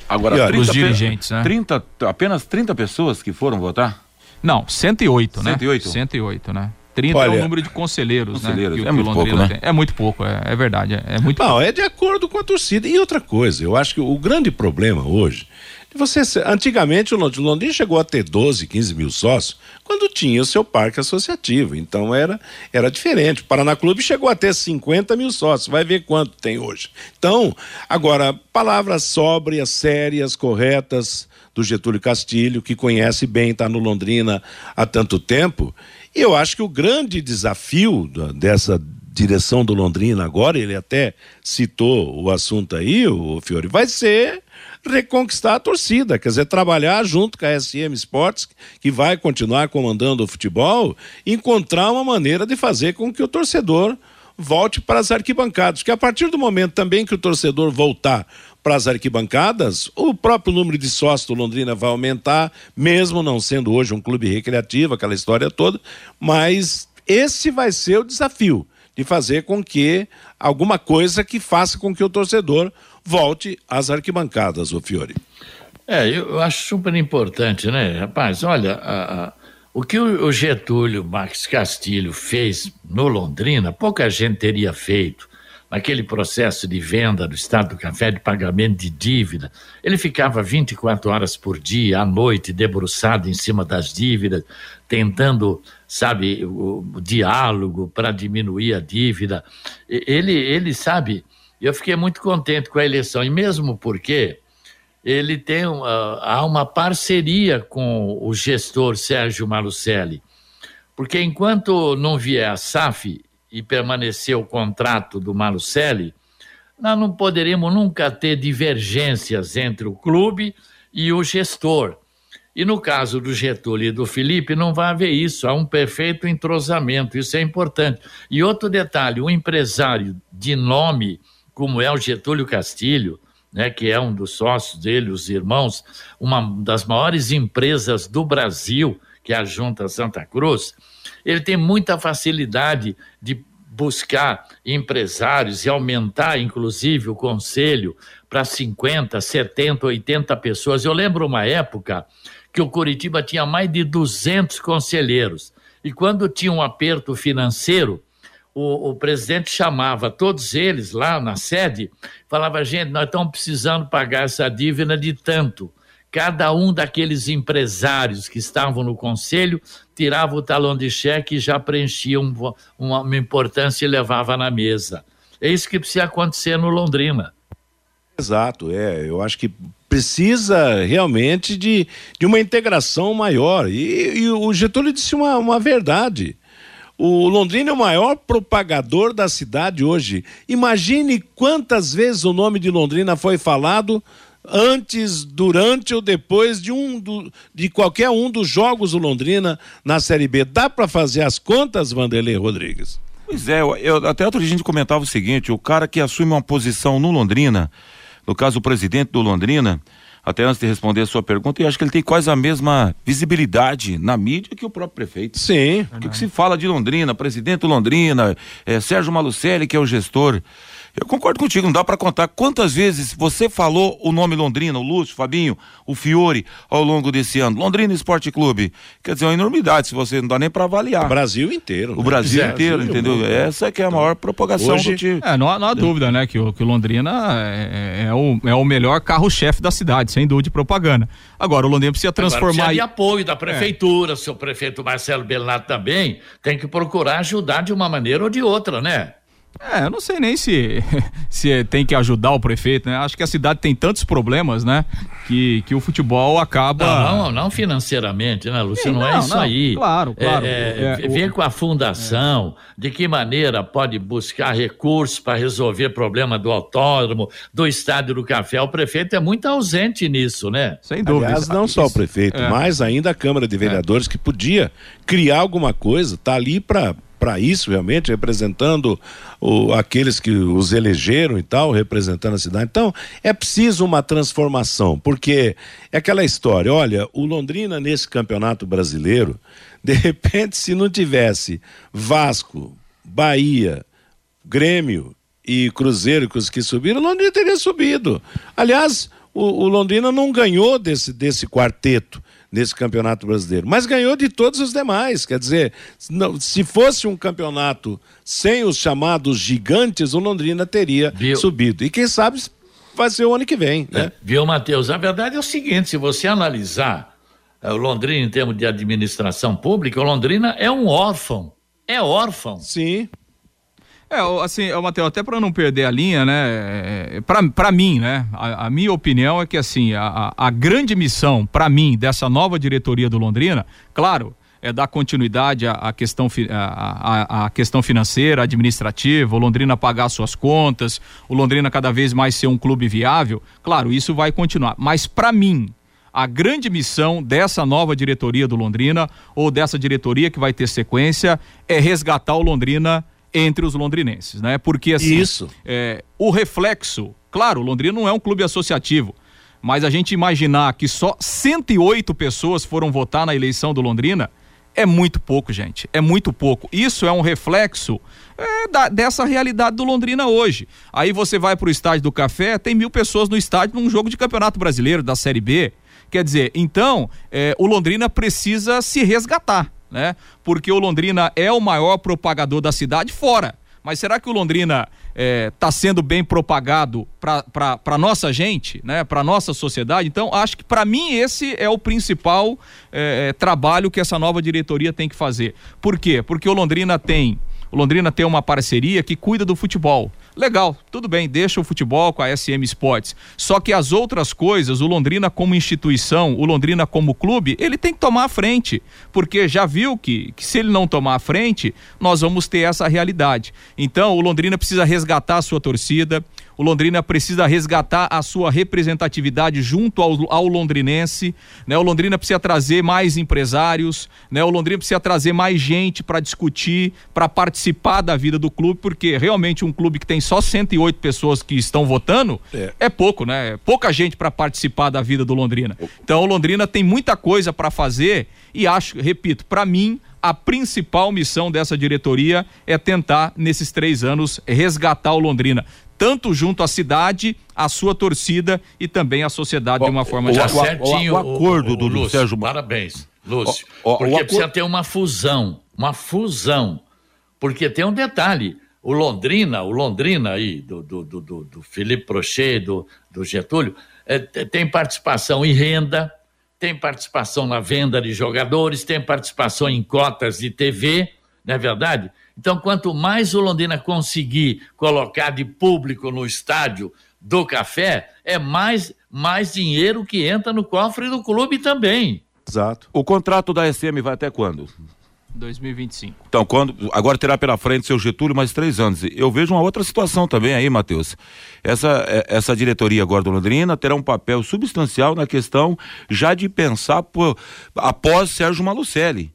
dirigentes, né? 30, apenas 30 pessoas que foram votar? Não, 108, 108. né? 108, né? 30 Olha, é o número de conselheiros, né? conselheiros. né? Que, é, muito pouco, né? é muito pouco, é, é verdade, é, é muito Não, pouco. é de acordo com a torcida. E outra coisa, eu acho que o grande problema hoje você, antigamente o Londrina chegou a ter 12, 15 mil sócios quando tinha o seu parque associativo. Então era, era diferente. O Paraná Clube chegou a ter 50 mil sócios. Vai ver quanto tem hoje. Então, agora, palavras sóbrias, sérias, corretas do Getúlio Castilho, que conhece bem, está no Londrina há tanto tempo. E eu acho que o grande desafio dessa direção do Londrina agora, ele até citou o assunto aí, o Fiore, vai ser reconquistar a torcida, quer dizer, trabalhar junto com a SM Sports, que vai continuar comandando o futebol, encontrar uma maneira de fazer com que o torcedor volte para as arquibancadas, que a partir do momento também que o torcedor voltar para as arquibancadas, o próprio número de sócios do Londrina vai aumentar, mesmo não sendo hoje um clube recreativo, aquela história toda, mas esse vai ser o desafio de fazer com que alguma coisa que faça com que o torcedor volte às arquibancadas, o Fiore. É, eu acho super importante, né, rapaz? Olha, a, a, o que o, Getúlio Max Castilho fez no Londrina, pouca gente teria feito. aquele processo de venda do Estado do Café, de pagamento de dívida. Ele ficava 24 horas por dia, à noite, debruçado em cima das dívidas, tentando, sabe, o, o diálogo para diminuir a dívida. Ele, ele, sabe, eu fiquei muito contente com a eleição, e mesmo porque ele tem uma, há uma parceria com o gestor Sérgio Malucelli, porque enquanto não vier a SAF e permanecer o contrato do Malucelli, nós não poderíamos nunca ter divergências entre o clube e o gestor. E no caso do Getúlio e do Felipe, não vai haver isso, há um perfeito entrosamento, isso é importante. E outro detalhe: um empresário de nome, como é o Getúlio Castilho, né, que é um dos sócios dele, os irmãos, uma das maiores empresas do Brasil, que é a Junta Santa Cruz, ele tem muita facilidade de buscar empresários e aumentar, inclusive, o conselho para 50, 70, 80 pessoas. Eu lembro uma época que o Curitiba tinha mais de 200 conselheiros. E quando tinha um aperto financeiro, o, o, presidente chamava todos eles lá na sede, falava: gente, nós estamos precisando pagar essa dívida de tanto. Cada um daqueles empresários que estavam no conselho tirava o talão de cheque e já preenchia um, uma, uma importância e levava na mesa. É isso que precisa acontecer no Londrina. Exato, é. Eu acho que precisa realmente de, de uma integração maior. E, e o Getúlio disse uma, uma verdade. O Londrina é o maior propagador da cidade hoje. Imagine quantas vezes o nome de Londrina foi falado antes, durante ou depois de um do, de qualquer um dos jogos do Londrina na Série B. Dá para fazer as contas, Vanderlei Rodrigues? Pois é, eu, até outro dia a gente comentava o seguinte: o cara que assume uma posição no Londrina, no caso o presidente do Londrina, até antes de responder a sua pergunta, eu acho que ele tem quase a mesma visibilidade na mídia que o próprio prefeito. Sim. O que, que se fala de Londrina, presidente Londrina, é, Sérgio Malucelli, que é o gestor. Eu concordo contigo, não dá para contar quantas vezes você falou o nome Londrina, o Lúcio, o Fabinho, o Fiore ao longo desse ano. Londrina Esporte Clube. Quer dizer, é uma enormidade, se você não dá nem para avaliar. O Brasil inteiro. O né? Brasil é, inteiro, Brasil, entendeu? Mundo. Essa é que é a maior propagação Hoje, do time. É, não há, não há dúvida, né, que o, que o Londrina é, é, o, é o melhor carro-chefe da cidade, sem dúvida de propaganda. Agora, o Londrina precisa transformar. Agora, precisa de apoio da prefeitura, é. seu prefeito Marcelo Belato também tem que procurar ajudar de uma maneira ou de outra, né? É, eu não sei nem se, se tem que ajudar o prefeito, né? Acho que a cidade tem tantos problemas, né? Que, que o futebol acaba. Não, não, não financeiramente, né, Lúcio? Não, não, é isso não, aí. Claro, claro. É, é, ver o... com a fundação, é. de que maneira pode buscar recursos para resolver problema do autódromo, do estádio do café. O prefeito é muito ausente nisso, né? Sem dúvida. Aliás, não só o prefeito, é. mas ainda a Câmara de Vereadores, que podia criar alguma coisa, tá ali para para isso realmente, representando o, aqueles que os elegeram e tal, representando a cidade. Então, é preciso uma transformação, porque é aquela história, olha, o Londrina nesse campeonato brasileiro, de repente, se não tivesse Vasco, Bahia, Grêmio e Cruzeiro que os que subiram, o Londrina teria subido. Aliás, o, o Londrina não ganhou desse, desse quarteto nesse campeonato brasileiro, mas ganhou de todos os demais. Quer dizer, se fosse um campeonato sem os chamados gigantes, o Londrina teria Viu? subido. E quem sabe vai ser o ano que vem, né? É, viu, Matheus? A verdade é o seguinte: se você analisar é, o Londrina em termos de administração pública, o Londrina é um órfão. É órfão. Sim. É, assim, Matheus, até para não perder a linha, né? É, para mim, né? A, a, minha opinião é que, assim, a, a grande missão, para mim, dessa nova diretoria do Londrina, claro, é dar continuidade à, à questão, à, à, questão financeira, administrativa, o Londrina pagar suas contas, o Londrina cada vez mais ser um clube viável. Claro, isso vai continuar. Mas, para mim, a grande missão dessa nova diretoria do Londrina, ou dessa diretoria que vai ter sequência, é resgatar o Londrina entre os londrinenses, né? Porque assim, Isso. É, o reflexo, claro, o Londrina não é um clube associativo, mas a gente imaginar que só 108 pessoas foram votar na eleição do Londrina é muito pouco, gente. É muito pouco. Isso é um reflexo é, da, dessa realidade do Londrina hoje. Aí você vai para o estádio do Café, tem mil pessoas no estádio num jogo de campeonato brasileiro da Série B. Quer dizer, então é, o Londrina precisa se resgatar né? Porque o Londrina é o maior propagador da cidade fora. Mas será que o Londrina está sendo bem propagado para nossa gente, né? Para nossa sociedade? Então, acho que para mim esse é o principal trabalho que essa nova diretoria tem que fazer. Por quê? Porque o Londrina tem o Londrina tem uma parceria que cuida do futebol. Legal, tudo bem, deixa o futebol com a SM Sports. Só que as outras coisas, o Londrina como instituição, o Londrina como clube, ele tem que tomar a frente. Porque já viu que, que se ele não tomar a frente, nós vamos ter essa realidade. Então, o Londrina precisa resgatar a sua torcida, o Londrina precisa resgatar a sua representatividade junto ao, ao londrinense, né? O Londrina precisa trazer mais empresários, né? O Londrina precisa trazer mais gente para discutir, para participar da vida do clube, porque realmente um clube que tem só 108 pessoas que estão votando é, é pouco, né? É pouca gente para participar da vida do Londrina. Então o Londrina tem muita coisa para fazer e acho, repito, para mim a principal missão dessa diretoria é tentar, nesses três anos, resgatar o Londrina tanto junto à cidade, à sua torcida e também à sociedade o, de uma forma geral. Certinho, o, o, acordo do Lúcio, Sérgio Parabéns, Lúcio. porque precisa ter uma fusão, uma fusão. Porque tem um detalhe, o Londrina, o Londrina aí, do, do, do, do Felipe Prochet, do, do Getúlio, é, tem participação em renda, tem participação na venda de jogadores, tem participação em cotas de TV, não é verdade? Então, quanto mais o Londrina conseguir colocar de público no estádio do café, é mais, mais dinheiro que entra no cofre do clube também. Exato. O contrato da SM vai até quando? 2025. Então, quando, agora terá pela frente seu Getúlio mais três anos. Eu vejo uma outra situação também aí, Matheus. Essa, é, essa diretoria agora do Londrina terá um papel substancial na questão já de pensar por, após Sérgio Malucelli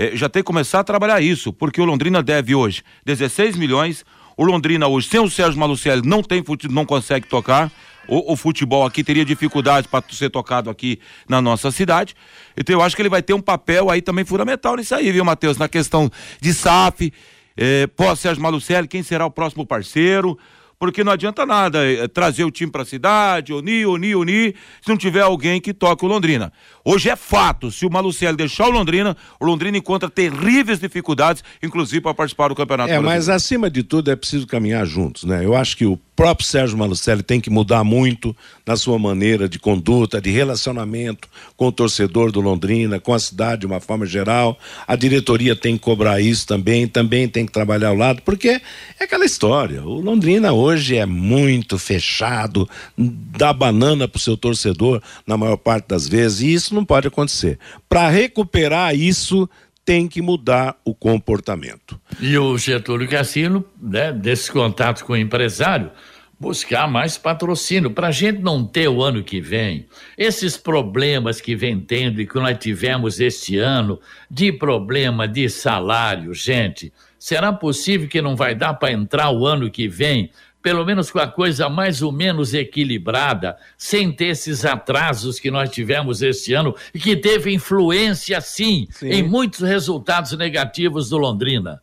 é, já tem que começar a trabalhar isso, porque o Londrina deve hoje 16 milhões. O Londrina hoje, sem o Sérgio Malucelli, não tem não consegue tocar. O, o futebol aqui teria dificuldade para ser tocado aqui na nossa cidade. Então eu acho que ele vai ter um papel aí também fundamental nisso aí, viu, Matheus? Na questão de SAF, é, pós Sérgio Malucelli, quem será o próximo parceiro? Porque não adianta nada é, trazer o time para a cidade, unir, unir, unir, se não tiver alguém que toque o Londrina. Hoje é fato, se o Malucelli deixar o Londrina, o Londrina encontra terríveis dificuldades, inclusive para participar do Campeonato É, mas acima de tudo é preciso caminhar juntos, né? Eu acho que o próprio Sérgio Malucelli tem que mudar muito na sua maneira de conduta, de relacionamento com o torcedor do Londrina, com a cidade de uma forma geral. A diretoria tem que cobrar isso também, também tem que trabalhar ao lado, porque é aquela história. O Londrina hoje é muito fechado, dá banana pro seu torcedor na maior parte das vezes, e isso não pode acontecer. Para recuperar isso, tem que mudar o comportamento. E o Getúlio Cassino, né, desse contato com o empresário, buscar mais patrocínio para a gente não ter o ano que vem esses problemas que vem tendo e que nós tivemos este ano de problema de salário, gente. Será possível que não vai dar para entrar o ano que vem pelo menos com a coisa mais ou menos equilibrada, sem ter esses atrasos que nós tivemos este ano e que teve influência, sim, sim. em muitos resultados negativos do Londrina.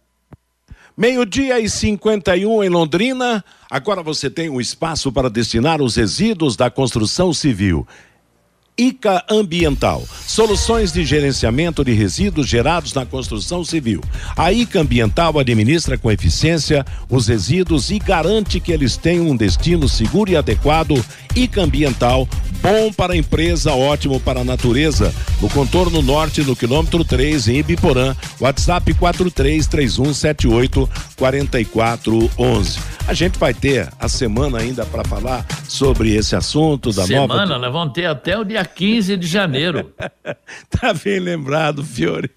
Meio-dia e 51 em Londrina. Agora você tem um espaço para destinar os resíduos da construção civil. ICA Ambiental, soluções de gerenciamento de resíduos gerados na construção civil. A ICA Ambiental administra com eficiência os resíduos e garante que eles tenham um destino seguro e adequado. ICA Ambiental, bom para a empresa, ótimo para a natureza. No contorno norte, no quilômetro 3, em Ibiporã, WhatsApp 433178 4411. A gente vai ter a semana ainda para falar sobre esse assunto da semana, nova. Semana, nós vamos ter até o dia 15 de janeiro. tá bem lembrado, Fiore.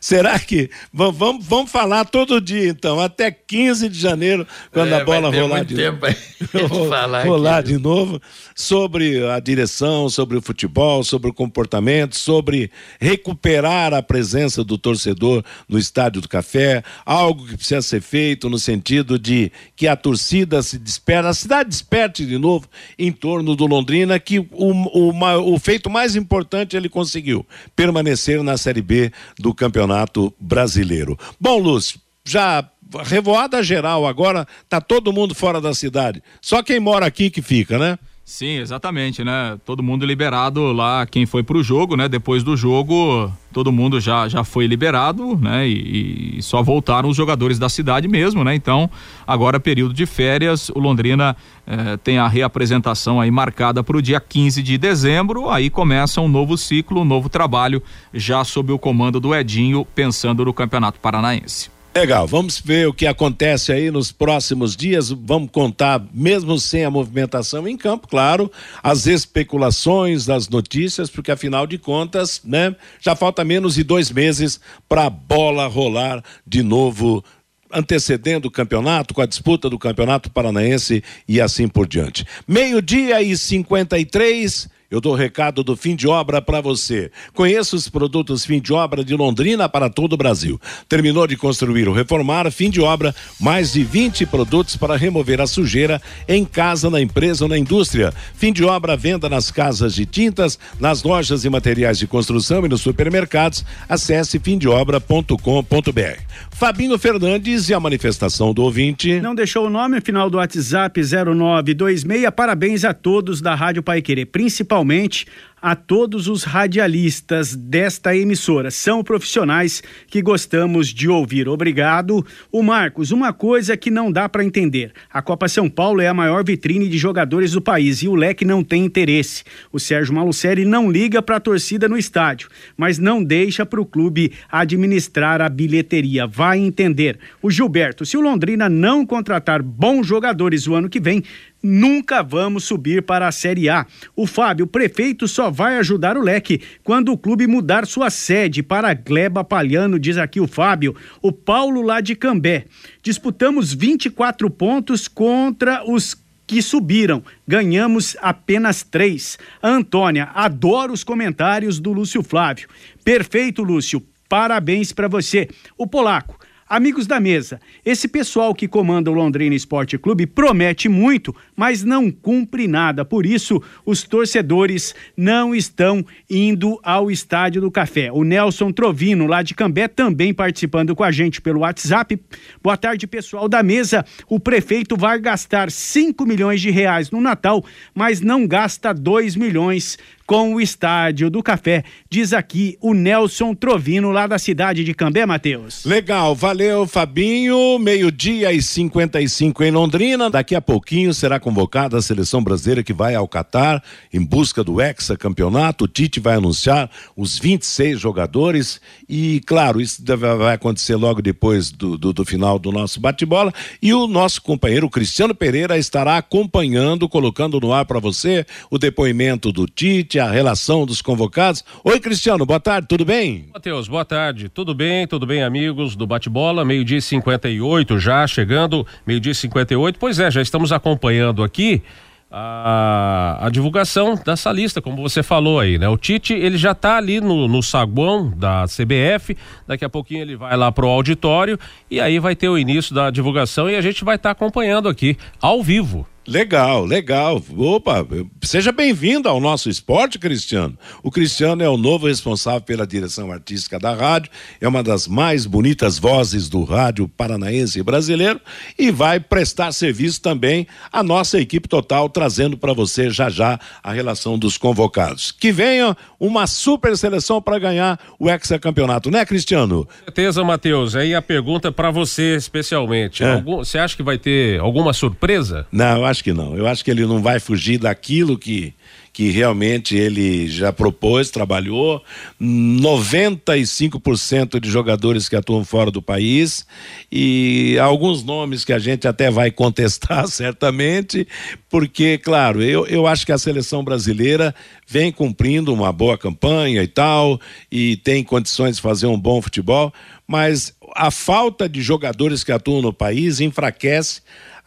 Será que. Vamos, vamos falar todo dia, então, até 15 de janeiro, quando é, a bola rolar de tempo novo. falar rolar aqui. de novo, sobre a direção, sobre o futebol, sobre o comportamento, sobre recuperar a presença do torcedor no Estádio do Café, algo que precisa ser feito no sentido de que a torcida se desperte, a cidade desperte de novo em torno do Londrina, que o, o, o feito mais importante ele conseguiu, permanecer na Série B do Campeonato Brasileiro. Bom, Lúcio, já revoada geral agora, tá todo mundo fora da cidade. Só quem mora aqui que fica, né? Sim, exatamente, né? Todo mundo liberado lá, quem foi pro jogo, né? Depois do jogo, todo mundo já, já foi liberado, né? E, e só voltaram os jogadores da cidade mesmo, né? Então, agora período de férias, o Londrina eh, tem a reapresentação aí marcada para o dia 15 de dezembro, aí começa um novo ciclo, um novo trabalho, já sob o comando do Edinho, pensando no Campeonato Paranaense. Legal, vamos ver o que acontece aí nos próximos dias. Vamos contar, mesmo sem a movimentação em campo, claro, as especulações das notícias, porque afinal de contas, né, já falta menos de dois meses para a bola rolar de novo antecedendo o campeonato, com a disputa do campeonato paranaense e assim por diante. Meio-dia e 53. Eu dou o recado do fim de obra para você. Conheça os produtos fim de obra de Londrina para todo o Brasil. Terminou de construir ou reformar, fim de obra, mais de 20 produtos para remover a sujeira em casa, na empresa ou na indústria. Fim de obra, venda nas casas de tintas, nas lojas e materiais de construção e nos supermercados. Acesse fimdeobra.com.br. Fabinho Fernandes e a manifestação do ouvinte. Não deixou o nome, final do WhatsApp 0926. Parabéns a todos da Rádio Pai Querer, principalmente realmente a todos os radialistas desta emissora. São profissionais que gostamos de ouvir. Obrigado. O Marcos, uma coisa que não dá para entender. A Copa São Paulo é a maior vitrine de jogadores do país e o Leque não tem interesse. O Sérgio Malucelli não liga para a torcida no estádio, mas não deixa para o clube administrar a bilheteria. Vai entender. O Gilberto, se o Londrina não contratar bons jogadores o ano que vem, nunca vamos subir para a Série A. O Fábio, prefeito só vai ajudar o leque quando o clube mudar sua sede para Gleba Palhano, diz aqui o Fábio. O Paulo lá de Cambé. Disputamos 24 pontos contra os que subiram. Ganhamos apenas três. Antônia, adoro os comentários do Lúcio Flávio. Perfeito, Lúcio. Parabéns para você. O Polaco. Amigos da mesa, esse pessoal que comanda o Londrina Esporte Clube promete muito, mas não cumpre nada. Por isso, os torcedores não estão indo ao Estádio do Café. O Nelson Trovino, lá de Cambé, também participando com a gente pelo WhatsApp. Boa tarde, pessoal da mesa. O prefeito vai gastar 5 milhões de reais no Natal, mas não gasta 2 milhões com o Estádio do Café, diz aqui o Nelson Trovino, lá da cidade de Cambé, Matheus. Legal, valeu, Fabinho. Meio-dia e 55 em Londrina. Daqui a pouquinho será convocada a seleção brasileira que vai ao Catar em busca do hexacampeonato. O Tite vai anunciar os 26 jogadores e, claro, isso vai acontecer logo depois do, do, do final do nosso bate-bola. E o nosso companheiro Cristiano Pereira estará acompanhando, colocando no ar para você o depoimento do Tite a relação dos convocados. Oi, Cristiano, boa tarde, tudo bem? Matheus, boa tarde. Tudo bem, tudo bem, amigos do Bate-Bola? Meio-dia e 58 já, chegando, meio-dia e 58. Pois é, já estamos acompanhando aqui a, a, divulgação dessa lista, como você falou aí, né? O Tite, ele já está ali no, no saguão da CBF, daqui a pouquinho ele vai lá pro auditório e aí vai ter o início da divulgação e a gente vai estar tá acompanhando aqui, ao vivo. Legal, legal. Opa, seja bem-vindo ao nosso esporte, Cristiano. O Cristiano é o novo responsável pela direção artística da rádio, é uma das mais bonitas vozes do rádio paranaense e brasileiro e vai prestar serviço também à nossa equipe total, trazendo para você já já a relação dos convocados. Que venha uma super seleção para ganhar o hexacampeonato, né, Cristiano? Com certeza, Matheus. Aí a pergunta para você especialmente. É. Algum, você acha que vai ter alguma surpresa? Não, eu acho que não. Eu acho que ele não vai fugir daquilo que que realmente ele já propôs, trabalhou. 95% de jogadores que atuam fora do país e alguns nomes que a gente até vai contestar certamente, porque, claro, eu, eu acho que a seleção brasileira vem cumprindo uma boa campanha e tal, e tem condições de fazer um bom futebol, mas a falta de jogadores que atuam no país enfraquece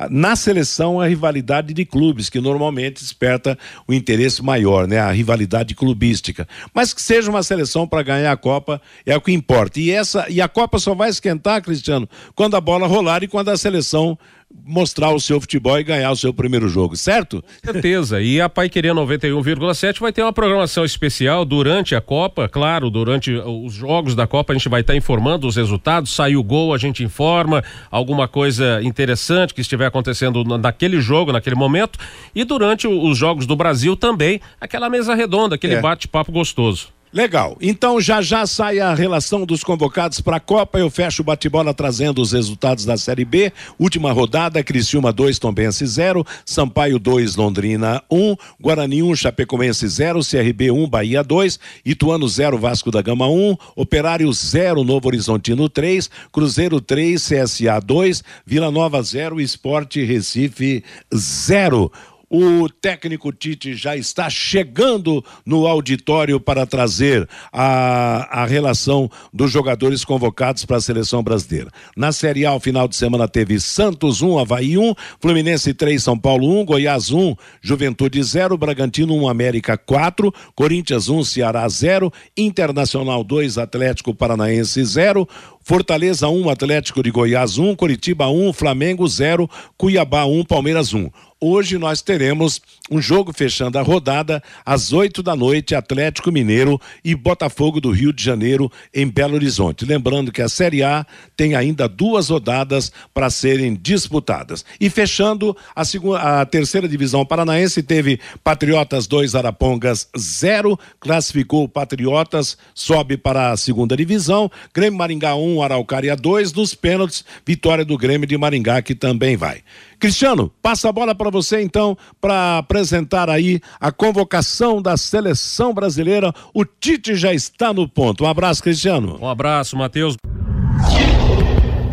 na seleção a rivalidade de clubes, que normalmente desperta o interesse maior, né? A rivalidade clubística. Mas que seja uma seleção para ganhar a Copa é o que importa. E essa e a Copa só vai esquentar, Cristiano, quando a bola rolar e quando a seleção mostrar o seu futebol e ganhar o seu primeiro jogo, certo? Com certeza. E a Pai Querer 91,7 vai ter uma programação especial durante a Copa, claro, durante os jogos da Copa a gente vai estar informando os resultados, saiu o gol, a gente informa alguma coisa interessante que estiver acontecendo naquele jogo, naquele momento, e durante os jogos do Brasil também, aquela mesa redonda, aquele É. bate-papo gostoso. Legal. Então já já sai a relação dos convocados para a Copa. Eu fecho o bate-bola trazendo os resultados da Série B. Última rodada: Criciúma 2, Tombense 0, Sampaio 2, Londrina 1, Guarani 1, Chapecoense 0, CRB 1, Bahia 2, Ituano 0, Vasco da Gama 1, Operário 0, Novo Horizontino 3, Cruzeiro 3, CSA 2, Vila Nova 0, Esporte Recife 0. O técnico Tite já está chegando no auditório para trazer a, a relação dos jogadores convocados para a seleção brasileira. Na Série A, o final de semana teve Santos 1, Havaí 1, Fluminense 3, São Paulo 1, Goiás 1, Juventude 0, Bragantino 1, América 4, Corinthians 1, Ceará 0, Internacional 2, Atlético Paranaense 0, Fortaleza 1, Atlético de Goiás 1, Curitiba 1, Flamengo 0, Cuiabá 1, Palmeiras 1. Hoje nós teremos um jogo fechando a rodada às 8 da noite, Atlético Mineiro e Botafogo do Rio de Janeiro em Belo Horizonte. Lembrando que a Série A tem ainda duas rodadas para serem disputadas. E fechando a, segunda, a terceira divisão paranaense teve Patriotas 2, Arapongas 0, classificou Patriotas, sobe para a segunda divisão, Grêmio Maringá 1, Araucária 2, nos pênaltis, vitória do Grêmio de Maringá que também vai. Cristiano, passa a bola para você então para apresentar aí a convocação da seleção brasileira. O Tite já está no ponto. Um abraço, Cristiano. Um abraço, Matheus.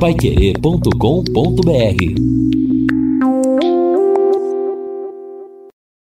Paiquerê.com.br